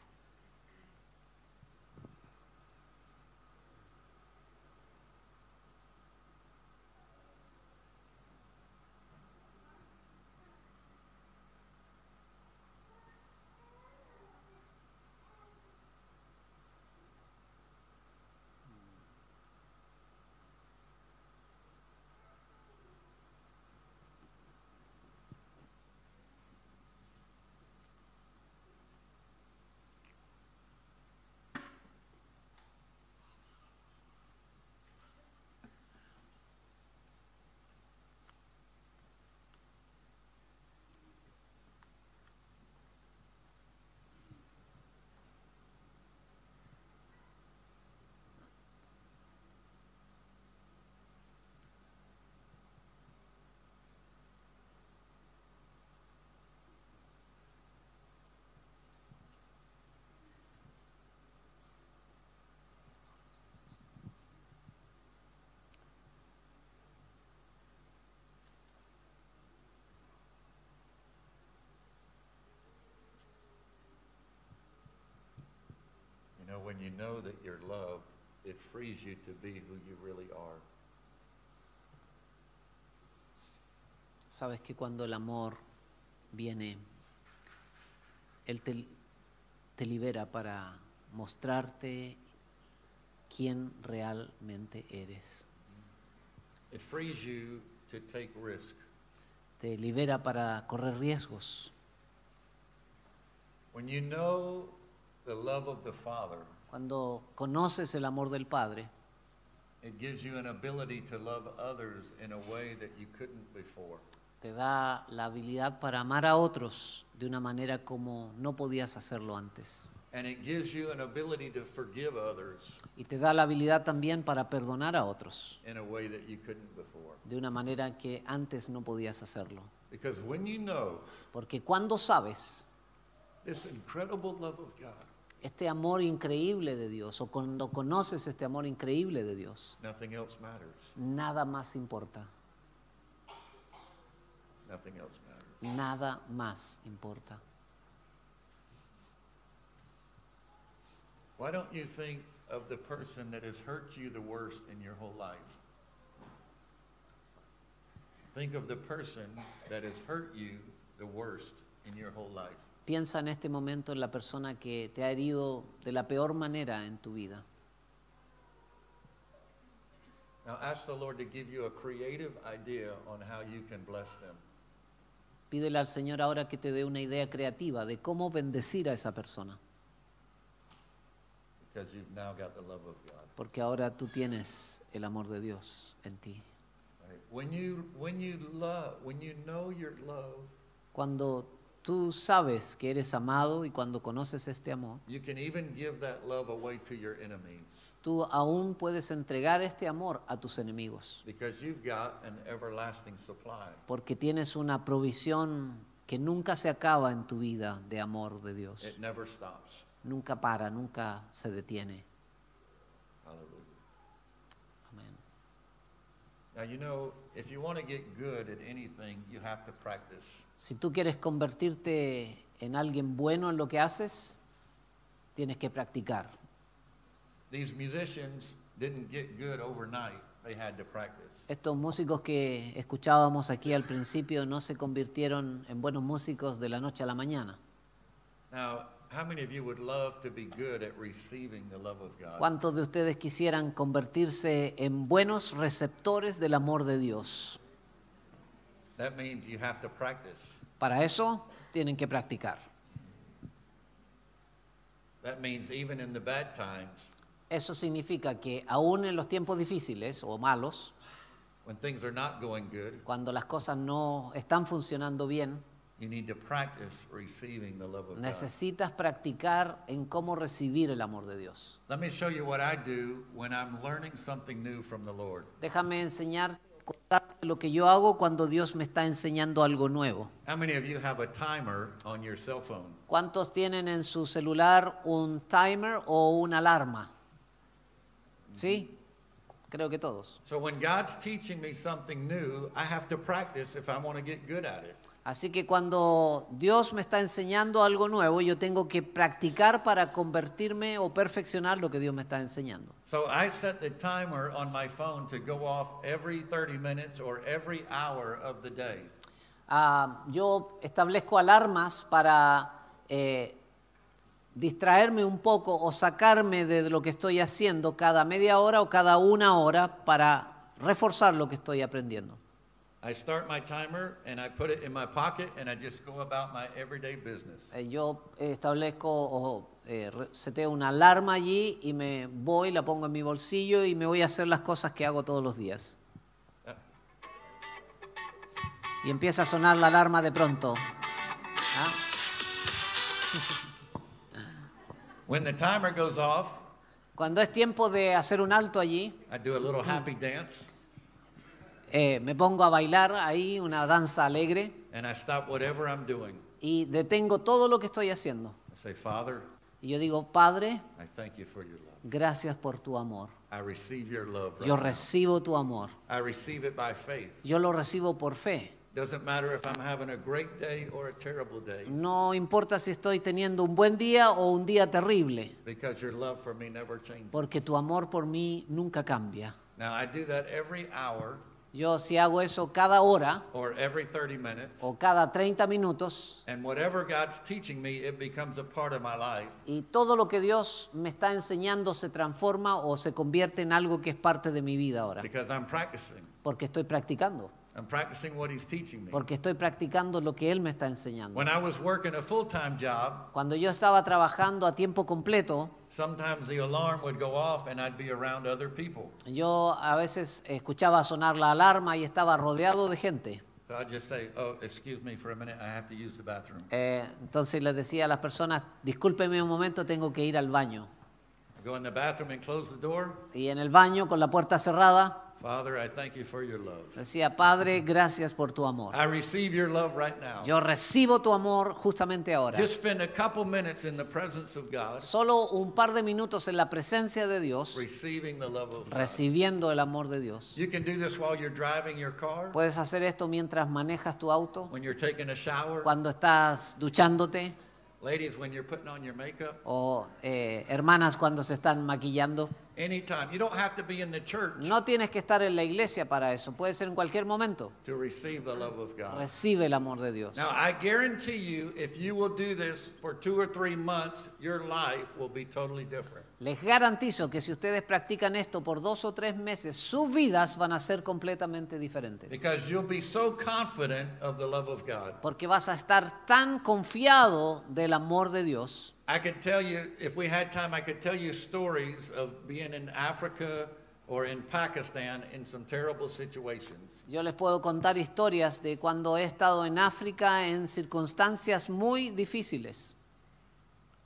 When you know that you're loved, it frees you to be who you really are. Sabes que cuando el amor viene, Él te, te libera para mostrarte quién realmente eres. It frees you to take risk. Te libera para correr riesgos. When you know the love of the Father, Cuando conoces el amor del Padre, it gives you an ability to love others in a way that you couldn't before. te da la habilidad para amar a otros de una manera como no podías hacerlo antes. And it gives you an ability to forgive others Y te da la habilidad también para perdonar a otros in a way that you couldn't before. de una manera que antes no podías hacerlo. Because when you know Porque cuando sabes este amor increíble de Dios o cuando conoces este amor increíble de Dios, nothing else matters. nada más importa. Nothing else matters. Nada más importa. Why don't you think of the person that has hurt you the worst in your whole life? Think of the person that has hurt you the worst in your whole life. Piensa en este momento en la persona que te ha herido de la peor manera en tu vida. Now ask the Lord to give you a creative idea on how you can bless them. Pídele al Señor ahora que te dé una idea creativa de cómo bendecir a esa persona, because you've now got the love of God. porque ahora tú tienes el amor de Dios en ti. Right? When you when you love, when you know you're loved, Cuando tú sabes que eres amado y cuando conoces este amor, you can even give that love away to your enemies tú aún puedes entregar este amor a tus enemigos, because you've got an everlasting supply. porque tienes una provisión que nunca se acaba en tu vida de amor de Dios. It never stops. Nunca para, nunca se detiene. Hallelujah. Amén. Now you know, if you want to get good at anything, you have to practice. Si tú quieres convertirte en alguien bueno en lo que haces, tienes que practicar. These musicians didn't get good overnight. They had to practice. Estos músicos que escuchábamos aquí al principio no se convirtieron en buenos músicos de la noche a la mañana. Now, how many of you would love to be good at receiving the love of God? ¿Cuántos de ustedes quisieran convertirse en buenos receptores del amor de Dios? That means you have to practice. Para eso tienen que practicar. That means even in the bad times, Eso significa que aún en los tiempos difíciles o malos, when things are not going good, cuando las cosas no están funcionando bien, you need to practice receiving the love of God. necesitas practicar en cómo recibir el amor de Dios. Let me show you what I do when I'm learning something new from the Lord. Déjame enseñar, contarte lo que yo hago cuando Dios me está enseñando algo nuevo. How many of you have a timer on your cell phone? ¿Cuántos tienen en su celular un timer o una alarma? ¿Sí? Creo que todos. So when God's teaching me something new, I have to practice if I want to get good at it. Así que cuando Dios me está enseñando algo nuevo, yo tengo que practicar para convertirme o perfeccionar lo que Dios me está enseñando. So I set the timer on my phone to go off every 30 minutes or every hour of the day. Ah, yo establezco alarmas para eh, distraerme un poco o sacarme de lo que estoy haciendo cada media hora o cada una hora para reforzar lo que estoy aprendiendo. I start my timer and I put it in my pocket and I just go about my everyday business. Eh, yo establezco o eh, re- seteo una alarma allí y me voy, la pongo en mi bolsillo y me voy a hacer las cosas que hago todos los días. Uh, Y empieza a sonar la alarma de pronto. ¿Ah? When the timer goes off, Cuando es tiempo de hacer un alto allí, I do a little happy dance eh, me pongo a bailar ahí una danza alegre and I stop whatever I'm doing. y detengo todo lo que estoy haciendo. I say, Father, Y yo digo, Padre, I thank you for your love. gracias por tu amor. I receive your love. right Yo recibo tu amor. I receive it by faith. Yo lo recibo por fe. Doesn't matter if I'm having a great day or a terrible day, No importa si estoy teniendo un buen día o un día terrible, because your love for me never changes. porque tu amor por mí nunca cambia. Now, I do that every hour Yo si hago eso cada hora or every 30 minutes, o cada 30 minutos, and whatever God's teaching me, it becomes a part of my life. y todo lo que Dios me está enseñando se transforma o se convierte en algo que es parte de mi vida ahora, Because I'm practicing. porque estoy practicando, I'm practicing what He's teaching me. porque estoy practicando lo que Él me está enseñando. When I was working a full time job, Cuando yo estaba trabajando a tiempo completo, sometimes the alarm would go off and I'd be around other people. yo a veces escuchaba sonar la alarma y estaba rodeado de gente. So I'd just say, Oh, excuse me for a minute, I have to use the bathroom. Eh, entonces les decía a las personas, discúlpeme un momento, tengo que ir al baño. Go in the bathroom and close the door. Y en el baño, con la puerta cerrada, Father, I thank you for your love. decía, Padre, gracias por tu amor. I receive your love right now. Yo recibo tu amor justamente ahora. Just spend a couple minutes in the presence of God, Solo un par de minutos en la presencia de Dios, receiving the love of God. recibiendo el amor de Dios. You can do this while you're driving your car, Puedes hacer esto mientras manejas tu auto, when you're taking a shower, cuando estás duchándote, ladies, when you're putting on your makeup, o eh, hermanas cuando se están maquillando. anytime. You don't have to be in the church No tienes que estar en la iglesia para eso, puede ser en cualquier momento. to receive the love of God. Recibe el amor de Dios. Now, I guarantee you, if you will do this for two or three months, your life will be totally different. Les garantizo que si ustedes practican esto por dos o tres meses, sus vidas van a ser completamente diferentes. Because you'll be so confident of the love of God. Porque vas a estar tan confiado del amor de Dios. I could tell you, if we had time, I could tell you stories of being in Africa or in Pakistan in some terrible situations. Yo les puedo contar historias de cuando he estado en África en circunstancias muy difíciles.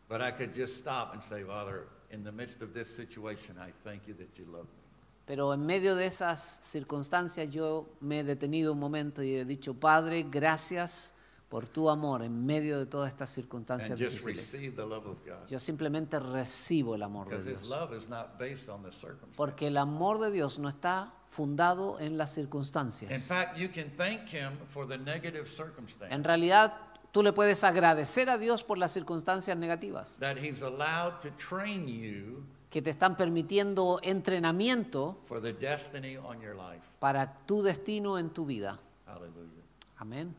But I could just stop and say, Father, in the midst of this situation, I thank you that you love me. Pero en medio de esas circunstancias yo me he detenido un momento y he dicho, Padre, gracias por tu amor en medio de todas estas circunstancias difíciles. receive the love of God. Yo simplemente recibo el amor de Dios. love is not based on the circumstances. Porque el amor de Dios no está fundado en las In circunstancias. fact, you can thank Him for the negative circumstance En realidad, tú le puedes agradecer a Dios por las circunstancias negativas, that He's allowed to train you que te están permitiendo entrenamiento for the destiny on your life. para tu destino en tu vida. Hallelujah. Amén.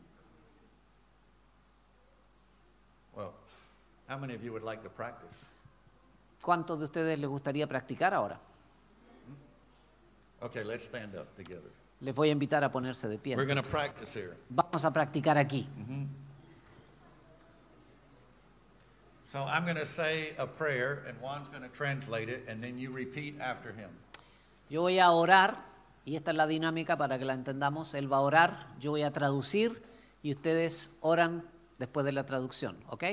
Well, how many of you would like to practice? ¿Cuántos de ustedes les gustaría practicar ahora? Okay, let's stand up together. Les voy a invitar a ponerse de pie. We're practice here. Vamos a practicar aquí. So I'm going to say a prayer, and Juan's going to translate it, and then you repeat after him. Yo voy a orar, y esta es la dinámica para que la entendamos. Él va a orar, yo voy a traducir, y ustedes oran después de la traducción, ¿ok?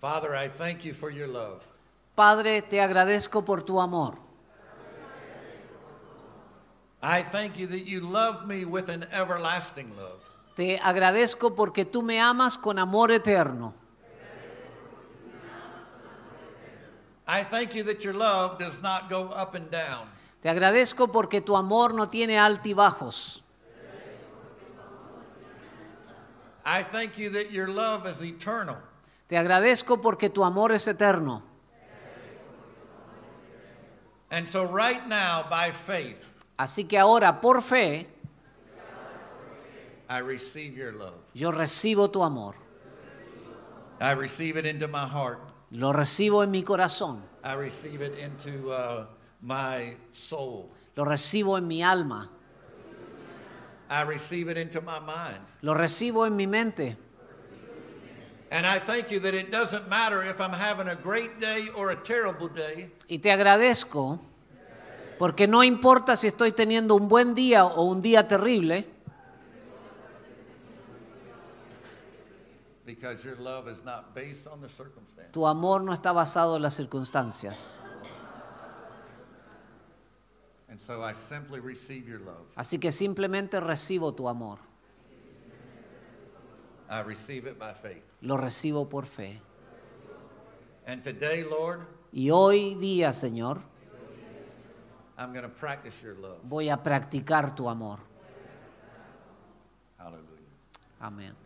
Father, I thank you for your love. Padre, te agradezco por tu amor. I thank you that you love me with an everlasting love. Te agradezco porque tú me amas con amor eterno. I thank you that your love does not go up and down. Te agradezco porque tu amor no tiene altibajos. I thank you that your love is eternal. Te agradezco porque tu amor es eterno. And so, right now, by faith, Así que ahora, por fe, I receive your love. yo recibo tu amor. I receive it into my heart. Lo recibo en mi corazón. I receive it into uh, my soul. Lo recibo en mi alma. I receive it into my mind. Lo recibo en mi mente. And I thank you that it doesn't matter if I'm having a great day or a terrible day, Y te agradezco porque no importa si estoy teniendo un buen día o un día terrible, because your love is not based on the circumstance. tu amor no está basado en las circunstancias. And so I simply receive your love. Así que simplemente recibo tu amor. I receive it by faith. Lo recibo por fe. And today, Lord, Y hoy día, Señor, I'm going to practice your love. voy a practicar tu amor. Hallelujah. Amén.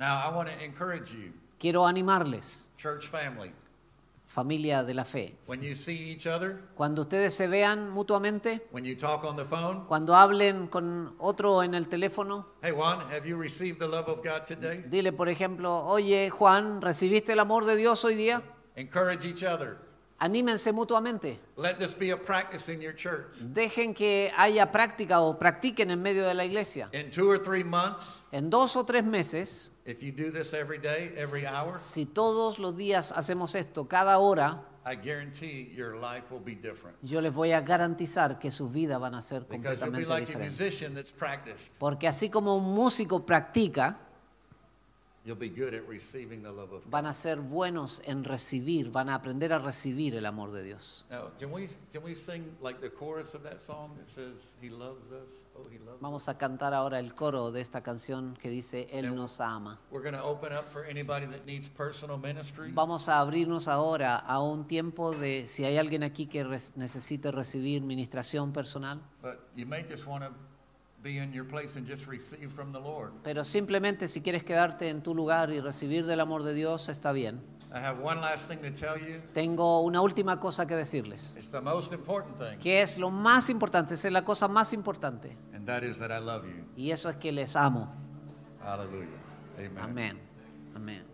Now, I want to encourage you, Quiero animarles, church family, familia de la fe. when you see each other, Cuando ustedes se vean mutuamente, when you talk on the phone, cuando hablen con otro en el teléfono, hey, Juan, have you received the love of God today? dile, por ejemplo, oye Juan, ¿recibiste el amor de Dios hoy día? Encourage each other. Anímense mutuamente. Let this be a practice in your church. Dejen que haya práctica o practiquen en medio de la iglesia. In two or three months, En dos o tres meses, if you do this every day, every hour, si todos los días hacemos esto, cada hora, I guarantee your life will be different. yo les voy a garantizar que sus vidas van a ser Because you'll be completamente like a diferentes. musician that's practiced. Porque así como un músico practica, van a ser buenos en recibir, van a aprender a recibir el amor de Dios. Now, can we, can we sing like the chorus of that song that says, He loves us? Oh, He loves us. Vamos a cantar ahora el coro de esta canción que dice, Él nos ama. We're going to open up for anybody that needs personal ministry. Vamos a abrirnos ahora a un tiempo de si hay alguien aquí que necesite recibir ministración personal, But you may just want to be in your place and just receive from the Lord. pero simplemente si quieres quedarte en tu lugar y recibir del amor de Dios, está bien. I have one last thing to tell you. Tengo una última cosa que decirles, It's the most important thing, que es lo más importante, es la cosa más importante, and that is that I love you. y eso es que les amo. Amen. Amén. Amén.